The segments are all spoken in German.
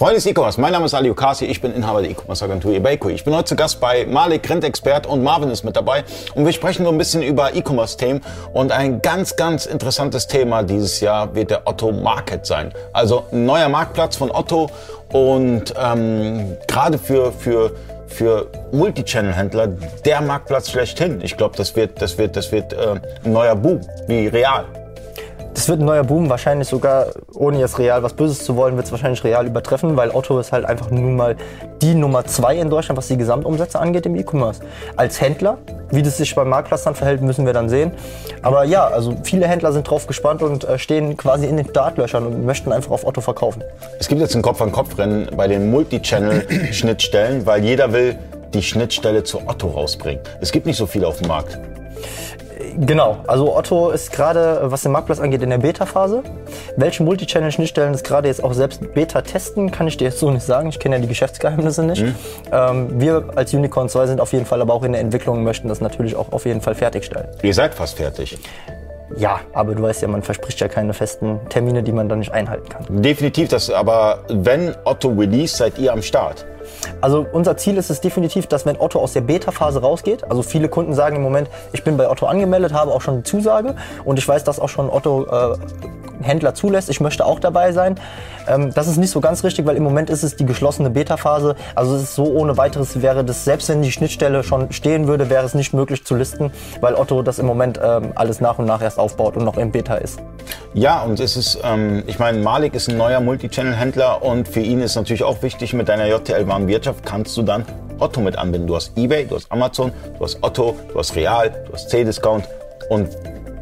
Freunde des E-Commerce, mein Name ist Ali Okasi, ich bin Inhaber der E-Commerce-Agentur eBayco. Ich bin heute zu Gast bei Malik, Rentexpert und Marvin ist mit dabei und wir sprechen so ein bisschen über E-Commerce-Themen und ein ganz, ganz interessantes Thema dieses Jahr wird der Otto Market sein. Also ein neuer Marktplatz von Otto und ähm, gerade für, für für Multichannel-Händler der Marktplatz schlechthin. Ich glaube, das wird, das wird, das wird äh, ein neuer Boom, wie real. Das wird ein neuer Boom, wahrscheinlich sogar, ohne jetzt real was Böses zu wollen, wird es wahrscheinlich real übertreffen, weil Otto ist halt einfach nun mal die Nummer zwei in Deutschland, was die Gesamtumsätze angeht im E-Commerce. Als Händler, wie das sich beim Marktplatz verhält, müssen wir dann sehen. Aber ja, also viele Händler sind drauf gespannt und äh, stehen quasi in den Startlöchern und möchten einfach auf Otto verkaufen. Es gibt jetzt ein Kopf-an-Kopf-Rennen bei den Multichannel-Schnittstellen, weil jeder will die Schnittstelle zu Otto rausbringen. Es gibt nicht so viele auf dem Markt. Genau, also Otto ist gerade, was den Marktplatz angeht, in der Beta-Phase. Welche Multichannel-Schnittstellen es gerade jetzt auch selbst Beta testen, kann ich dir jetzt so nicht sagen. Ich kenne ja die Geschäftsgeheimnisse nicht. Mhm. Ähm, wir als Unicorn 2 sind auf jeden Fall aber auch in der Entwicklung und möchten das natürlich auch auf jeden Fall fertigstellen. Ihr seid fast fertig. Ja, aber du weißt ja, man verspricht ja keine festen Termine, die man dann nicht einhalten kann. Definitiv, das, aber wenn Otto release, seid ihr am Start. Also unser Ziel ist es definitiv, dass wenn Otto aus der Beta-Phase rausgeht, also viele Kunden sagen im Moment, ich bin bei Otto angemeldet, habe auch schon die Zusage und ich weiß, dass auch schon Otto äh, Händler zulässt. Ich möchte auch dabei sein. Ähm, das ist nicht so ganz richtig, weil im Moment ist es die geschlossene Beta-Phase. Also es ist so ohne weiteres wäre das, selbst wenn die Schnittstelle schon stehen würde, wäre es nicht möglich zu listen, weil Otto das im Moment ähm, alles nach und nach erst aufbaut und noch im Beta ist. Ja, und es ist, ähm, ich meine, Malik ist ein neuer Multichannel-Händler und für ihn ist natürlich auch wichtig, mit deiner JTL-Warenwirtschaft kannst du dann Otto mit anbinden. Du hast eBay, du hast Amazon, du hast Otto, du hast Real, du hast C-Discount und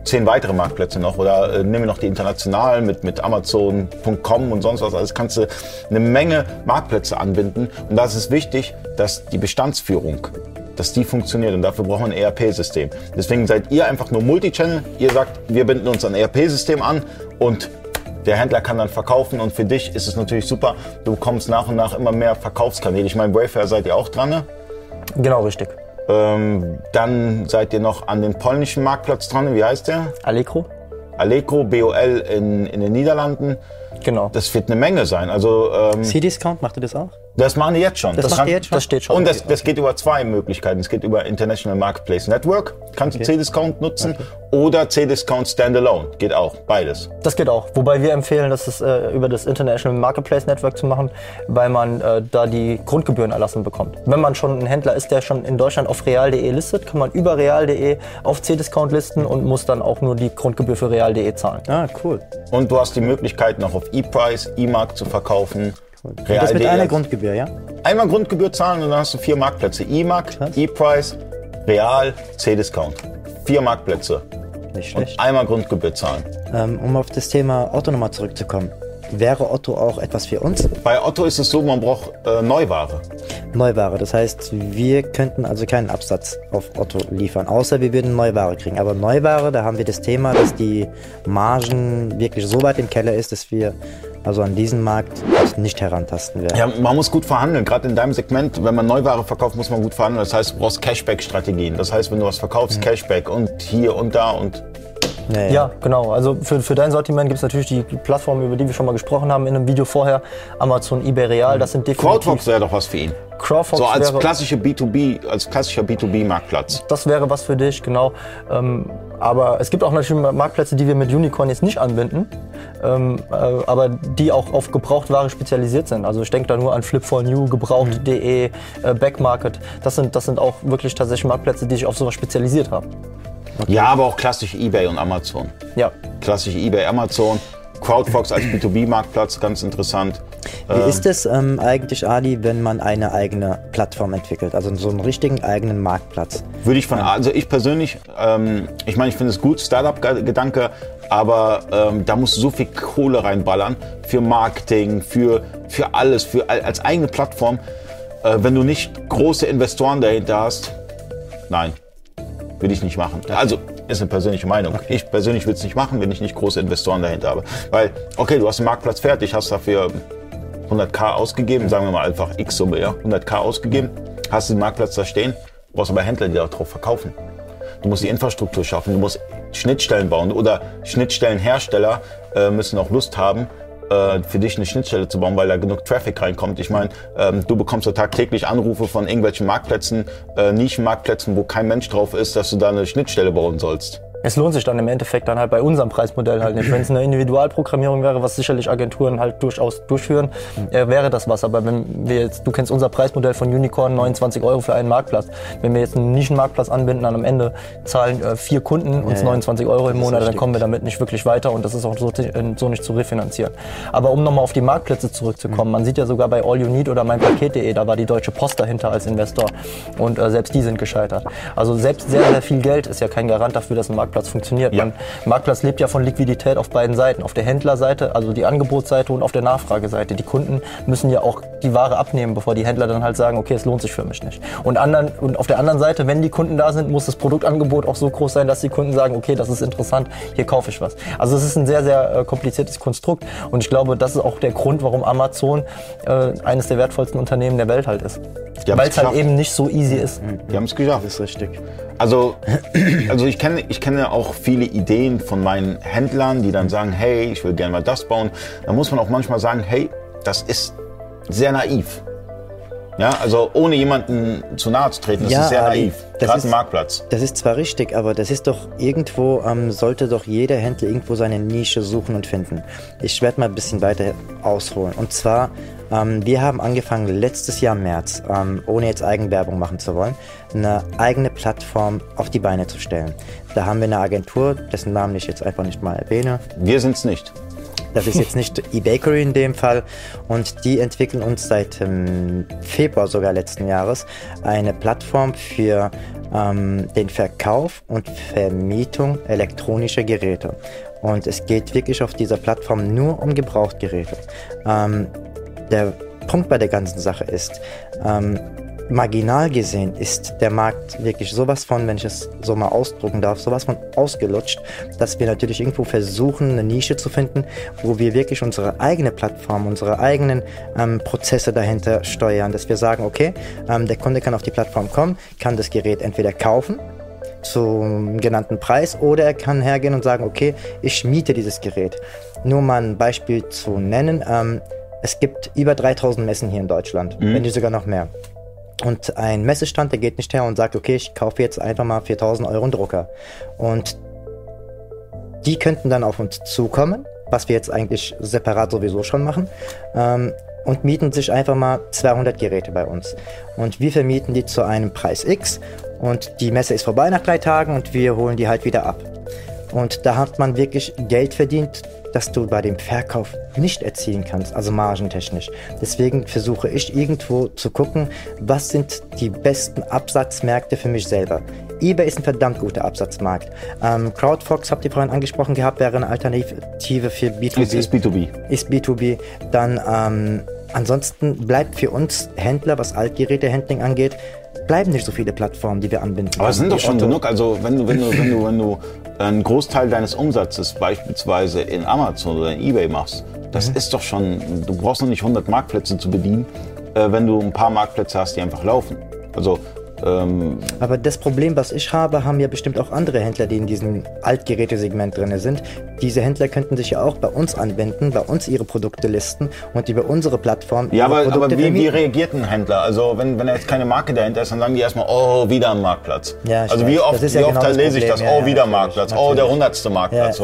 zehn weitere Marktplätze noch oder äh, wir noch die internationalen mit, mit Amazon.com und sonst was. Also kannst du eine Menge Marktplätze anbinden. Und da ist es wichtig, dass die Bestandsführung dass die funktioniert und dafür braucht man ein ERP-System. Deswegen seid ihr einfach nur Multichannel. Ihr sagt, wir binden uns ein ERP-System an und der Händler kann dann verkaufen und für dich ist es natürlich super. Du bekommst nach und nach immer mehr Verkaufskanäle. Ich meine, Wayfair seid ihr auch dran, ne? Genau, richtig. Ähm, dann seid ihr noch an den polnischen Marktplatz dran. Wie heißt der? Allegro. Allegro, BOL in, in den Niederlanden. Genau. Das wird eine Menge sein. Also, ähm, C-Discount, macht ihr das auch? Das machen die jetzt schon. Das, das, macht kann, jetzt schon? das steht schon. Und das, das geht über zwei Möglichkeiten. Es geht über International Marketplace Network, kannst okay. du C-Discount nutzen, okay. oder C-Discount Standalone, geht auch, beides. Das geht auch, wobei wir empfehlen, das ist, äh, über das International Marketplace Network zu machen, weil man äh, da die Grundgebühren erlassen bekommt. Wenn man schon ein Händler ist, der schon in Deutschland auf real.de listet, kann man über real.de auf C-Discount listen und muss dann auch nur die Grundgebühr für real.de zahlen. Ah, cool. Und du hast die Möglichkeit, noch auf E-Price, E-Mark zu verkaufen. Real das mit einer Grundgebühr, ja? Einmal Grundgebühr zahlen und dann hast du vier Marktplätze. E-Mark, E-Price, Real, C-Discount. Vier Marktplätze. Nicht schlecht. Und einmal Grundgebühr zahlen. Ähm, um auf das Thema Otto nochmal zurückzukommen. Wäre Otto auch etwas für uns? Bei Otto ist es so, man braucht äh, Neuware. Neuware, das heißt, wir könnten also keinen Absatz auf Otto liefern, außer wir würden Neuware kriegen. Aber Neuware, da haben wir das Thema, dass die Margen wirklich so weit im Keller ist, dass wir also an diesen Markt nicht herantasten werden. Ja, man muss gut verhandeln. Gerade in deinem Segment, wenn man Neuware verkauft, muss man gut verhandeln. Das heißt, du brauchst Cashback-Strategien. Das heißt, wenn du was verkaufst, ja. Cashback und hier und da und ja, ja. genau. Also für, für dein Sortiment gibt es natürlich die Plattformen, über die wir schon mal gesprochen haben in einem Video vorher. Amazon, eBay Real, das sind definitiv... Crowdfox wäre doch was für ihn. Crowdfox so als klassische B2B, als klassischer B2B-Marktplatz. Das wäre was für dich, genau. Ähm, aber es gibt auch natürlich Marktplätze, die wir mit Unicorn jetzt nicht anbinden, ähm, äh, aber die auch auf Gebrauchtware spezialisiert sind. Also ich denke da nur an Flip4New, Gebraucht.de, äh, Backmarket. Das sind, das sind auch wirklich tatsächlich Marktplätze, die sich auf sowas spezialisiert haben. Okay. Ja, aber auch klassisch eBay und Amazon. Ja. Klassisch eBay, Amazon. Crowdfox als B2B-Marktplatz, ganz interessant. Wie ähm, ist es ähm, eigentlich, Ali, wenn man eine eigene Plattform entwickelt, also so einen richtigen eigenen Marktplatz? Würde ich von, also ich persönlich, ähm, ich meine, ich finde es gut, Startup-Gedanke, aber ähm, da musst du so viel Kohle reinballern für Marketing, für, für alles, für als eigene Plattform. Äh, wenn du nicht große Investoren dahinter hast, nein, würde ich nicht machen. Also ist eine persönliche Meinung. Okay. Ich persönlich würde es nicht machen, wenn ich nicht große Investoren dahinter habe. Weil, okay, du hast den Marktplatz fertig, hast dafür 100k ausgegeben, sagen wir mal einfach X-Summe, ja, 100k ausgegeben, hast den Marktplatz da stehen, brauchst aber Händler, die darauf verkaufen. Du musst die Infrastruktur schaffen, du musst Schnittstellen bauen oder Schnittstellenhersteller äh, müssen auch Lust haben, äh, für dich eine Schnittstelle zu bauen, weil da genug Traffic reinkommt. Ich meine, ähm, du bekommst ja tagtäglich Anrufe von irgendwelchen Marktplätzen, äh, Nischenmarktplätzen, wo kein Mensch drauf ist, dass du da eine Schnittstelle bauen sollst. Es lohnt sich dann im Endeffekt dann halt bei unserem Preismodell halt nicht. Wenn es eine Individualprogrammierung wäre, was sicherlich Agenturen halt durchaus durchführen, äh, wäre das was. Aber wenn wir jetzt, du kennst unser Preismodell von Unicorn, 29 Euro für einen Marktplatz. Wenn wir jetzt einen Nischenmarktplatz anbinden, dann am Ende zahlen äh, vier Kunden uns ja. 29 Euro im Monat, dann kommen wir damit nicht wirklich weiter und das ist auch so, so nicht zu refinanzieren. Aber um nochmal auf die Marktplätze zurückzukommen, man sieht ja sogar bei All You Need oder meinpaket.de, da war die Deutsche Post dahinter als Investor und äh, selbst die sind gescheitert. Also selbst sehr, sehr viel Geld ist ja kein Garant dafür, dass ein Marktplatz funktioniert. Ja. Man, Marktplatz lebt ja von Liquidität auf beiden Seiten. Auf der Händlerseite, also die Angebotsseite und auf der Nachfrageseite. Die Kunden müssen ja auch die Ware abnehmen, bevor die Händler dann halt sagen, okay, es lohnt sich für mich nicht. Und, anderen, und auf der anderen Seite, wenn die Kunden da sind, muss das Produktangebot auch so groß sein, dass die Kunden sagen, okay, das ist interessant, hier kaufe ich was. Also es ist ein sehr, sehr äh, kompliziertes Konstrukt. Und ich glaube, das ist auch der Grund, warum Amazon äh, eines der wertvollsten Unternehmen der Welt halt ist. Weil es halt eben nicht so easy ist. Die haben es geschafft. Das ist richtig. Also, also ich kenne, ich kenne auch viele Ideen von meinen Händlern, die dann sagen, hey, ich will gerne mal das bauen. Da muss man auch manchmal sagen, hey, das ist sehr naiv. Ja, also ohne jemanden zu nahe zu treten, das Ja, ist sehr naiv. Das Gerade ist- Marktplatz. Das ist zwar richtig, aber das ist doch irgendwo, ähm, sollte doch jeder Händler irgendwo seine Nische suchen und finden. Ich werde mal ein bisschen weiter ausholen. Und zwar, ähm, wir haben angefangen letztes Jahr im März, ähm, ohne jetzt Eigenwerbung machen zu wollen, eine eigene Plattform auf die Beine zu stellen. Da haben wir eine Agentur, dessen Namen ich jetzt einfach nicht mal erwähne. Wir sind's nicht. Das ist jetzt nicht eBakery in dem Fall. Und die entwickeln uns seit ähm, Februar sogar letzten Jahres eine Plattform für ähm, den Verkauf und Vermietung elektronischer Geräte. Und es geht wirklich auf dieser Plattform nur um Gebrauchtgeräte. Ähm, der Punkt bei der ganzen Sache ist, ähm, marginal gesehen ist der Markt wirklich sowas von, wenn ich es so mal ausdrucken darf, sowas von ausgelutscht, dass wir natürlich irgendwo versuchen, eine Nische zu finden, wo wir wirklich unsere eigene Plattform, unsere eigenen ähm, Prozesse dahinter steuern, dass wir sagen, okay, ähm, der Kunde kann auf die Plattform kommen, kann das Gerät entweder kaufen, zum genannten Preis oder er kann hergehen und sagen, okay, ich miete dieses Gerät. Nur mal ein Beispiel zu nennen. Ähm, es gibt über 3000 Messen hier in Deutschland, wenn nicht sogar noch mehr. Und ein Messestand, der geht nicht her und sagt, okay, ich kaufe jetzt einfach mal 4000 Euro einen Drucker. Und die könnten dann auf uns zukommen, was wir jetzt eigentlich separat sowieso schon machen, ähm, und mieten sich einfach mal 200 Geräte bei uns. Und wir vermieten die zu einem Preis X und die Messe ist vorbei nach drei Tagen und wir holen die halt wieder ab. Und da hat man wirklich Geld verdient, das du bei dem Verkauf nicht erzielen kannst, also margentechnisch. Deswegen versuche ich irgendwo zu gucken, was sind die besten Absatzmärkte für mich selber. eBay ist ein verdammt guter Absatzmarkt. Ähm, CrowdFox habt ihr vorhin angesprochen gehabt, wäre eine Alternative für B2B Es ist B2B. ist B2B. Dann ähm, ansonsten bleibt für uns Händler, was Altgerätehandling angeht, bleiben nicht so viele Plattformen, die wir anbinden. Aber es sind doch schon Otto- genug. Also wenn du, wenn du, wenn du, wenn du einen Großteil deines Umsatzes beispielsweise in Amazon oder in eBay machst, das ist doch schon, du brauchst noch nicht 100 Marktplätze zu bedienen, äh, wenn du ein paar Marktplätze hast, die einfach laufen. Also ähm, Aber das Problem, was ich habe, haben ja bestimmt auch andere Händler, die in diesem Altgerätesegment drin sind. Diese Händler könnten sich ja auch bei uns anwenden, bei uns ihre Produkte listen und über unsere Plattform ja, aber, aber wie, wie reagiert ein Händler? Also wenn, wenn da jetzt keine Marke dahinter ist, dann sagen die erstmal, oh, wieder ein Marktplatz. Ja, also weiß. wie oft, ja wie oft genau das lese ich das, Problem. Ja, oh, wieder natürlich, Marktplatz, oh, natürlich. der hundertste Marktplatz.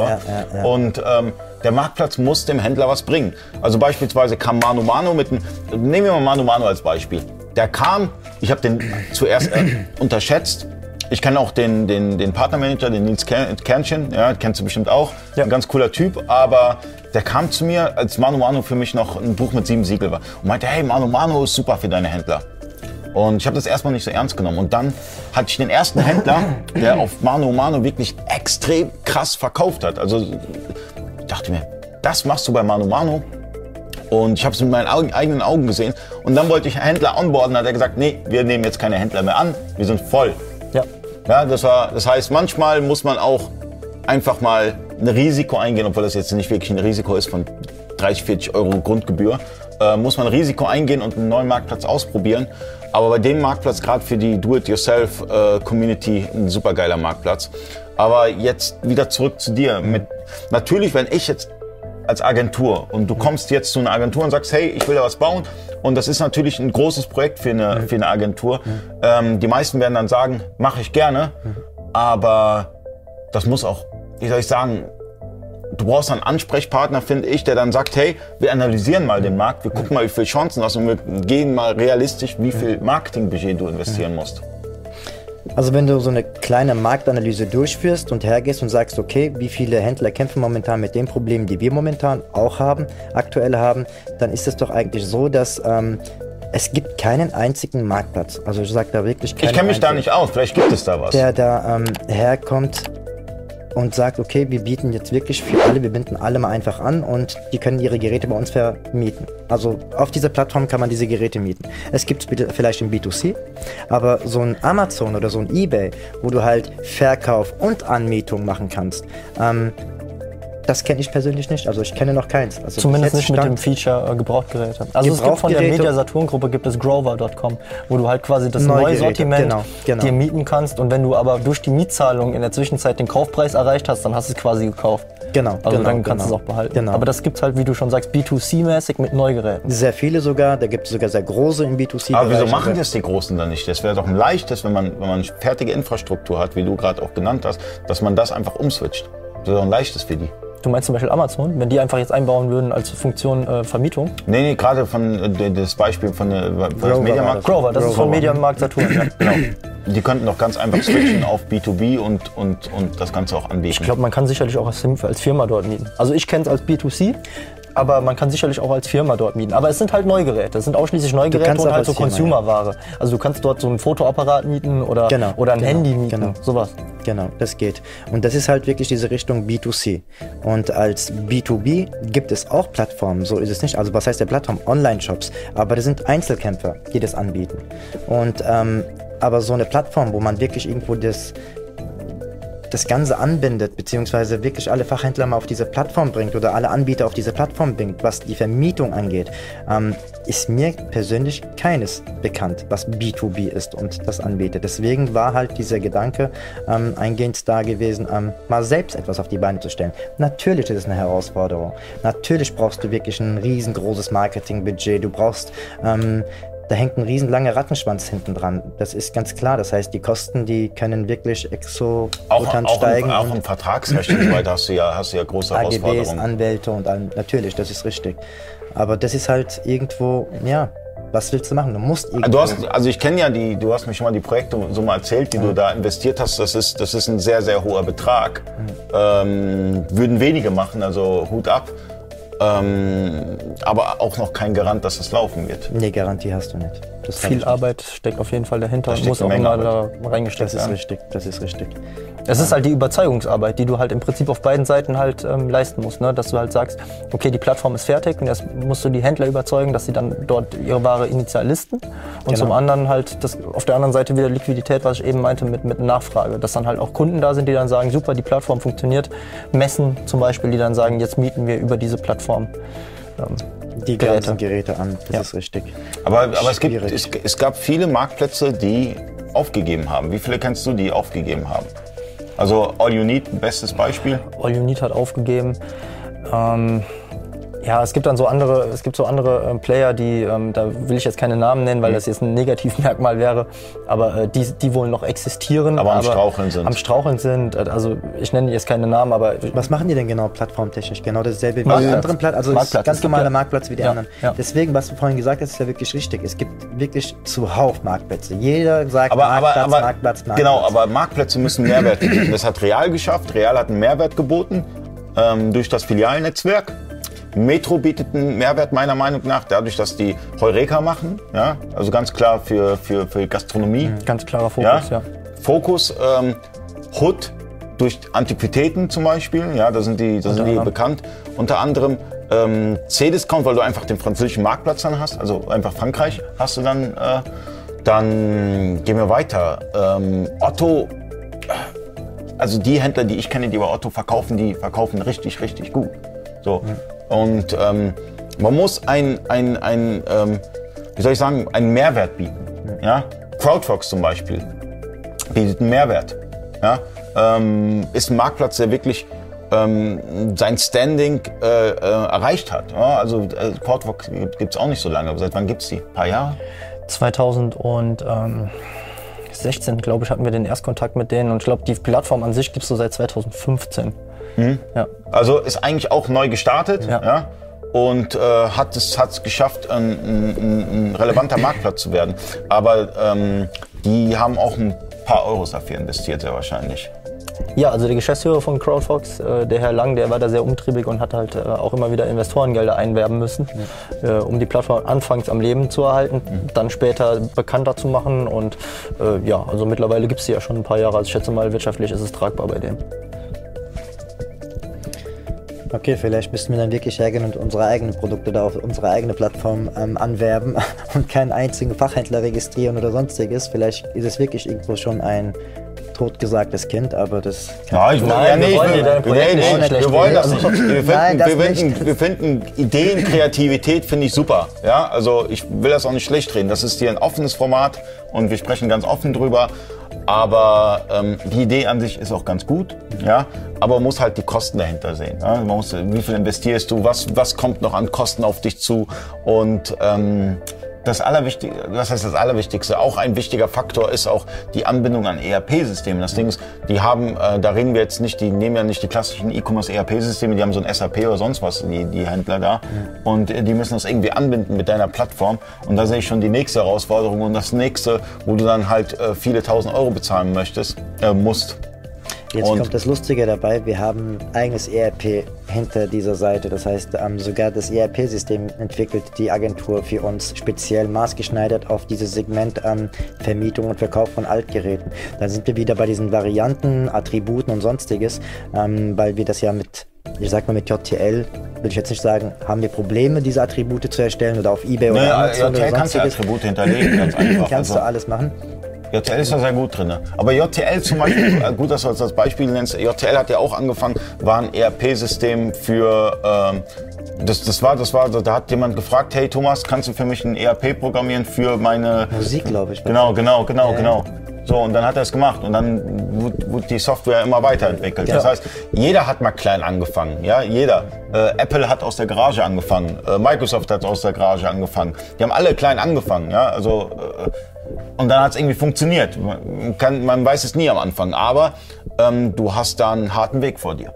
Und ähm, der Marktplatz muss dem Händler was bringen. Also beispielsweise kam Manu Manu mit einem, nehmen wir mal Manu Manu als Beispiel. Der kam, ich habe den zuerst äh, unterschätzt. Ich kenne auch den, den, den Partnermanager, den Nils Ker- Kernchen, ja, kennst du bestimmt auch. Ja. Ein ganz cooler Typ, aber der kam zu mir, als Manu Manu für mich noch ein Buch mit sieben Siegel war und meinte, hey, Manu Manu ist super für deine Händler. Und ich habe das erstmal nicht so ernst genommen. Und dann hatte ich den ersten Händler, der auf Mano Mano wirklich extrem krass verkauft hat. Also ich dachte mir, das machst du bei Mano Mano? Und ich habe es mit meinen Augen, eigenen Augen gesehen. Und dann wollte ich einen Händler onboarden, hat er gesagt, nee, wir nehmen jetzt keine Händler mehr an, wir sind voll. Ja. Ja, das, war, das heißt, manchmal muss man auch einfach mal ein Risiko eingehen, obwohl das jetzt nicht wirklich ein Risiko ist von 30, 40 Euro Grundgebühr, äh, muss man ein Risiko eingehen und einen neuen Marktplatz ausprobieren. Aber bei dem Marktplatz, gerade für die Do-it-yourself-Community, ein super geiler Marktplatz. Aber jetzt wieder zurück zu dir. Mit, natürlich, wenn ich jetzt als Agentur. Und du kommst jetzt zu einer Agentur und sagst, hey, ich will da was bauen. Und das ist natürlich ein großes Projekt für eine, für eine Agentur. Ähm, die meisten werden dann sagen, mache ich gerne, aber das muss auch, wie soll ich sagen, du brauchst einen Ansprechpartner, finde ich, der dann sagt, hey, wir analysieren mal den Markt, wir gucken mal, wie viele Chancen du hast. Und wir gehen mal realistisch, wie viel Marketingbudget du investieren musst. Also wenn du so eine kleine Marktanalyse durchführst und hergehst und sagst, okay, wie viele Händler kämpfen momentan mit den Problemen, die wir momentan auch haben, aktuell haben, dann ist es doch eigentlich so, dass ähm, es gibt keinen einzigen Marktplatz. Also ich sage da wirklich keinen Ich kenne mich da nicht aus, vielleicht gibt es da was. Der da ähm, herkommt und sagt, okay, wir bieten jetzt wirklich für alle, wir binden alle mal einfach an und die können ihre Geräte bei uns vermieten. Also auf dieser Plattform kann man diese Geräte mieten. Es gibt es vielleicht im B2C, aber so ein Amazon oder so ein eBay, wo du halt Verkauf und Anmietung machen kannst, ähm, das kenne ich persönlich nicht. Also ich kenne noch keins. Also Zumindest nicht mit dem Feature äh, Gebrauchtgeräte. Also es gibt von der Media Saturn Gruppe gibt es Grover.com, wo du halt quasi das Neue Sortiment genau, genau. dir mieten kannst und wenn du aber durch die Mietzahlung in der Zwischenzeit den Kaufpreis erreicht hast, dann hast du es quasi gekauft. Genau, Also genau, dann kannst genau. du es auch behalten. Genau. Aber das gibt's halt, wie du schon sagst, B2C-mäßig mit Neugeräten. Sehr viele sogar, da gibt es sogar sehr große im B2C. Aber wieso machen das die Großen dann nicht? Das wäre doch ein leichtes, wenn man, wenn man fertige Infrastruktur hat, wie du gerade auch genannt hast, dass man das einfach umswitcht. Das wäre doch ein leichtes für die. Du meinst zum Beispiel Amazon, wenn die einfach jetzt einbauen würden als Funktion äh, Vermietung? Nee, nee, gerade von äh, das Beispiel von, Grover Mediamarkt. war das. Grover, ist von Grover. Mediamarkt Saturn. Ja. Genau. Die könnten doch ganz einfach switchen auf B2B und, und, und das Ganze auch anbieten. Ich glaube, man kann sicherlich auch als, als Firma dort mieten. Also ich kenne es als B2C, aber man kann sicherlich auch als Firma dort mieten. Aber es sind halt Neugeräte. Es sind ausschließlich Neugeräte und halt so Consumerware. Also du kannst dort so einen Fotoapparat mieten oder, Genau, oder ein genau, Handy mieten. genau. Sowas. Genau, das geht. Und das ist halt wirklich diese Richtung B2C. Und als B2B gibt es auch Plattformen, so ist es nicht. Also was heißt der Plattform? Online-Shops. Aber das sind Einzelkämpfer, die das anbieten. Und ähm, aber so eine Plattform, wo man wirklich irgendwo das das Ganze anbindet, beziehungsweise wirklich alle Fachhändler mal auf diese Plattform bringt oder alle Anbieter auf diese Plattform bringt, was die Vermietung angeht, ähm, ist mir persönlich keines bekannt, was B2B ist und das anbietet. Deswegen war halt dieser Gedanke ähm, eingehend da gewesen, ähm, mal selbst etwas auf die Beine zu stellen. Natürlich ist es eine Herausforderung. Natürlich brauchst du wirklich ein riesengroßes Marketingbudget. Du brauchst ähm, da hängt ein riesen langer Rattenschwanz hinten dran. Das ist ganz klar. Das heißt, die Kosten, die können wirklich exorbitant steigen. im, auch im Vertragsrecht so weiter hast du ja, hast du ja große AGBs, Herausforderungen. Anwälte und allem. Natürlich, das ist richtig. Aber das ist halt irgendwo, ja, was willst du machen? Du musst irgendwo. Du hast, also ich kenne ja die, du hast mir schon mal die Projekte so mal erzählt, die du da investiert hast. Das ist, das ist ein sehr, sehr hoher Betrag. Ähm, würden wenige machen, also Hut ab. Ähm, aber auch noch kein Garant, dass es laufen wird. nee, Garantie hast du nicht. Das Viel Arbeit steckt auf jeden Fall dahinter Da und muss auch immer da reingesteckt Das ist werden. richtig, das ist richtig. Es ist halt die Überzeugungsarbeit, die du halt im Prinzip auf beiden Seiten halt ähm, leisten musst. Ne? Dass du halt sagst, okay, die Plattform ist fertig und erst musst du die Händler überzeugen, dass sie dann dort ihre Ware initial listen. Und Genau. zum anderen halt das, auf der anderen Seite wieder Liquidität, was ich eben meinte mit, mit Nachfrage. Dass dann halt auch Kunden da sind, die dann sagen, super, die Plattform funktioniert. Messen zum Beispiel, die dann sagen, jetzt mieten wir über diese Plattform. Ähm, Die Geräte. ganzen Geräte an, das Ja. ist richtig. Aber, aber es, gibt, es, es gab viele Marktplätze, die aufgegeben haben. Wie viele kennst du, die aufgegeben haben? Also All You Need, ein bestes Beispiel. All You Need hat aufgegeben. Ähm, ja, es gibt dann so andere, es gibt so andere äh, Player, die, ähm, da will ich jetzt keine Namen nennen, weil Mhm. das jetzt ein Negativmerkmal wäre, aber äh, die, die wohl noch existieren. Aber am Straucheln sind. Am Straucheln sind. Äh, Also ich nenne jetzt keine Namen, aber Was machen die denn genau plattformtechnisch? Genau dasselbe wie die anderen Plattformen. Also Marktplatz. ganz normaler ja- Marktplatz wie die Ja, anderen. ja. Deswegen, was du vorhin gesagt hast, ist ja wirklich richtig. Es gibt wirklich zuhauf Marktplätze. Jeder sagt Aber, aber, Marktplatz, aber, Marktplatz, Marktplatz. Genau, aber Marktplätze müssen Mehrwert bieten. Das hat Real geschafft. Real hat einen Mehrwert geboten ähm, durch das Filialnetzwerk. Metro bietet einen Mehrwert meiner Meinung nach, dadurch, dass die Heureka machen. Ja? Also ganz klar für, für, für Gastronomie. ganz klarer Fokus, ja. Fokus, ähm, Hood durch Antiquitäten zum Beispiel, ja, da sind die, da sind die bekannt. Unter anderem ähm, C-Discount, weil du einfach den französischen Marktplatz dann hast, also einfach Frankreich hast du dann. Äh, dann gehen wir weiter. Ähm, Otto, äh, also die Händler, die ich kenne, die bei Otto verkaufen, die verkaufen richtig, richtig gut. So. Und ähm, man muss ein, ein, ein ähm, wie soll ich sagen, einen Mehrwert bieten. Ja? CrowdFox zum Beispiel bietet einen Mehrwert. Ja? Ähm, ist ein Marktplatz, der wirklich ähm, sein Standing äh, äh, erreicht hat. Ja, also äh, Portvox gibt es auch nicht so lange. Seit wann gibt es die? Ein paar Jahre? 2016, glaube ich, hatten wir den Erstkontakt mit denen. Und ich glaube, die Plattform an sich gibt es so seit 2015. Ja. Also ist eigentlich auch neu gestartet. Ja. Ja. und äh, hat es hat's geschafft, ein, ein, ein relevanter Marktplatz zu werden. Aber ähm, die haben auch ein paar Euros dafür investiert, sehr wahrscheinlich. Ja, also der Geschäftsführer von CrowdFox, äh, der Herr Lang, der war da sehr umtriebig und hat halt äh, auch immer wieder Investorengelder einwerben müssen, äh, um die Plattform anfangs am Leben zu erhalten, dann später bekannter zu machen. Und ja, also mittlerweile gibt es die ja schon ein paar Jahre. Also ich schätze mal, wirtschaftlich ist es tragbar bei denen. Okay, vielleicht müssten wir dann wirklich hergehen und unsere eigenen Produkte da auf unsere eigene Plattform ähm, anwerben und keinen einzigen Fachhändler registrieren oder sonstiges. Vielleicht ist es wirklich irgendwo schon ein totgesagtes Kind, aber das kann Ja, ich, Nein, ja, wir nee, nee, nicht wir wollen das nicht. Wir finden, Nein, das wir, finden, nicht. wir finden Ideen, Kreativität finde ich super. Ja, also ich will das auch nicht schlecht reden. Das ist hier ein offenes Format und wir sprechen ganz offen drüber. Aber ähm, die Idee an sich ist auch ganz gut, ja. Aber man muss halt die Kosten dahinter sehen. Ja? Man muss, wie viel investierst du? Was, was kommt noch an Kosten auf dich zu? Und ähm, das Allerwichtigste, was heißt das Allerwichtigste? Auch ein wichtiger Faktor ist auch die Anbindung an ERP-Systeme. Das Ding ist, die haben, äh, da reden wir jetzt nicht, die nehmen ja nicht die klassischen E-Commerce-ERP-Systeme, die haben so ein SAP oder sonst was, die, die Händler da. Und äh, die müssen das irgendwie anbinden mit deiner Plattform. Und da sehe ich schon die nächste Herausforderung und das nächste, wo du dann halt äh, viele tausend Euro bezahlen möchtest, äh, musst. Jetzt Und- kommt das Lustige dabei, wir haben eigenes ERP hinter dieser Seite. Das heißt, sogar das ERP-System entwickelt die Agentur für uns speziell maßgeschneidert auf dieses Segment an Vermietung und Verkauf von Altgeräten. Dann sind wir wieder bei diesen Varianten, Attributen und sonstiges, ähm, weil wir das ja mit ich sag mal mit JTL, würde ich jetzt nicht sagen, haben wir Probleme, diese Attribute zu erstellen oder auf Ebay oder Ne, Amazon JTL oder kannst du. Attribute hinterlegen, ganz einfach. Kannst Also- du alles machen. JTL ist da sehr gut drin. Aber JTL zum Beispiel, äh, gut, dass du das als Beispiel nennst, JTL hat ja auch angefangen, war ein ERP-System für, ähm, das, das war, das war, da hat jemand gefragt, hey Thomas, kannst du für mich ein ERP programmieren für meine... Musik, glaube ich. Genau, genau, genau, Ja. genau. So, und dann hat er es gemacht und dann wurde, die Software immer weiterentwickelt. Das Ja. heißt, jeder hat mal klein angefangen, ja, jeder. Äh, Apple hat aus der Garage angefangen, äh, Microsoft hat aus der Garage angefangen. Die haben alle klein angefangen, ja, also äh, und dann hat es irgendwie funktioniert. Man, kann, man weiß es nie am Anfang, aber ähm, du hast da einen harten Weg vor dir.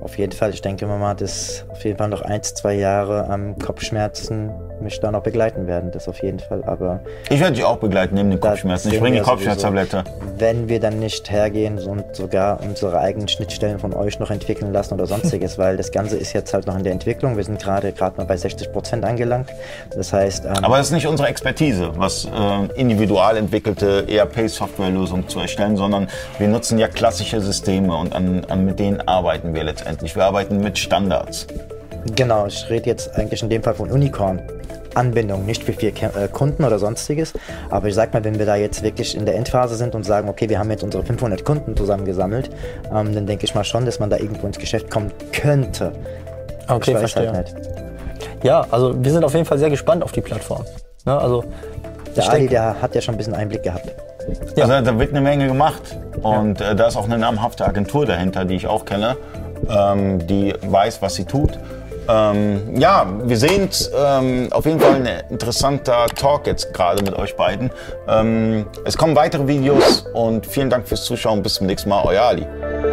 Auf jeden Fall, ich denke mal, dass auf jeden Fall noch eins, zwei Jahre am Kopfschmerzen mich da noch begleiten werden. Das auf jeden Fall. Aber Ich werde dich auch begleiten neben den Kopfschmerzen. Ich bringe die Kopfschmerztablette. Wenn wir dann nicht hergehen und sogar unsere eigenen Schnittstellen von euch noch entwickeln lassen oder sonstiges, weil das Ganze ist jetzt halt noch in der Entwicklung. Wir sind gerade gerade mal bei 60 Prozent angelangt. Das heißt, ähm, Aber das ist nicht unsere Expertise, was äh, individual entwickelte ERP-Softwarelösungen zu erstellen, sondern wir nutzen ja klassische Systeme und an, an mit denen arbeiten wir letztendlich. Wir arbeiten mit Standards. Genau, ich rede jetzt eigentlich in dem Fall von Unicorn. Anbindung, nicht für vier äh, Kunden oder sonstiges. Aber ich sag mal, wenn wir da jetzt wirklich in der Endphase sind und sagen, okay, wir haben jetzt unsere 500 Kunden zusammengesammelt, ähm, dann denke ich mal schon, dass man da irgendwo ins Geschäft kommen könnte. Okay, ich weiß verstehe. halt nicht. Ja, also wir sind auf jeden Fall sehr gespannt auf die Plattform. Ne, also Der Ali, der hat ja schon ein bisschen Einblick gehabt. Ja. Also da wird eine Menge gemacht. Und äh, da ist auch eine namhafte Agentur dahinter, die ich auch kenne, ähm, die weiß, was sie tut. Ähm, ja, wir sehen ähm, auf jeden Fall ein interessanter Talk jetzt gerade mit euch beiden. Ähm, es kommen weitere Videos und vielen Dank fürs Zuschauen. Bis zum nächsten Mal. Euer Ali.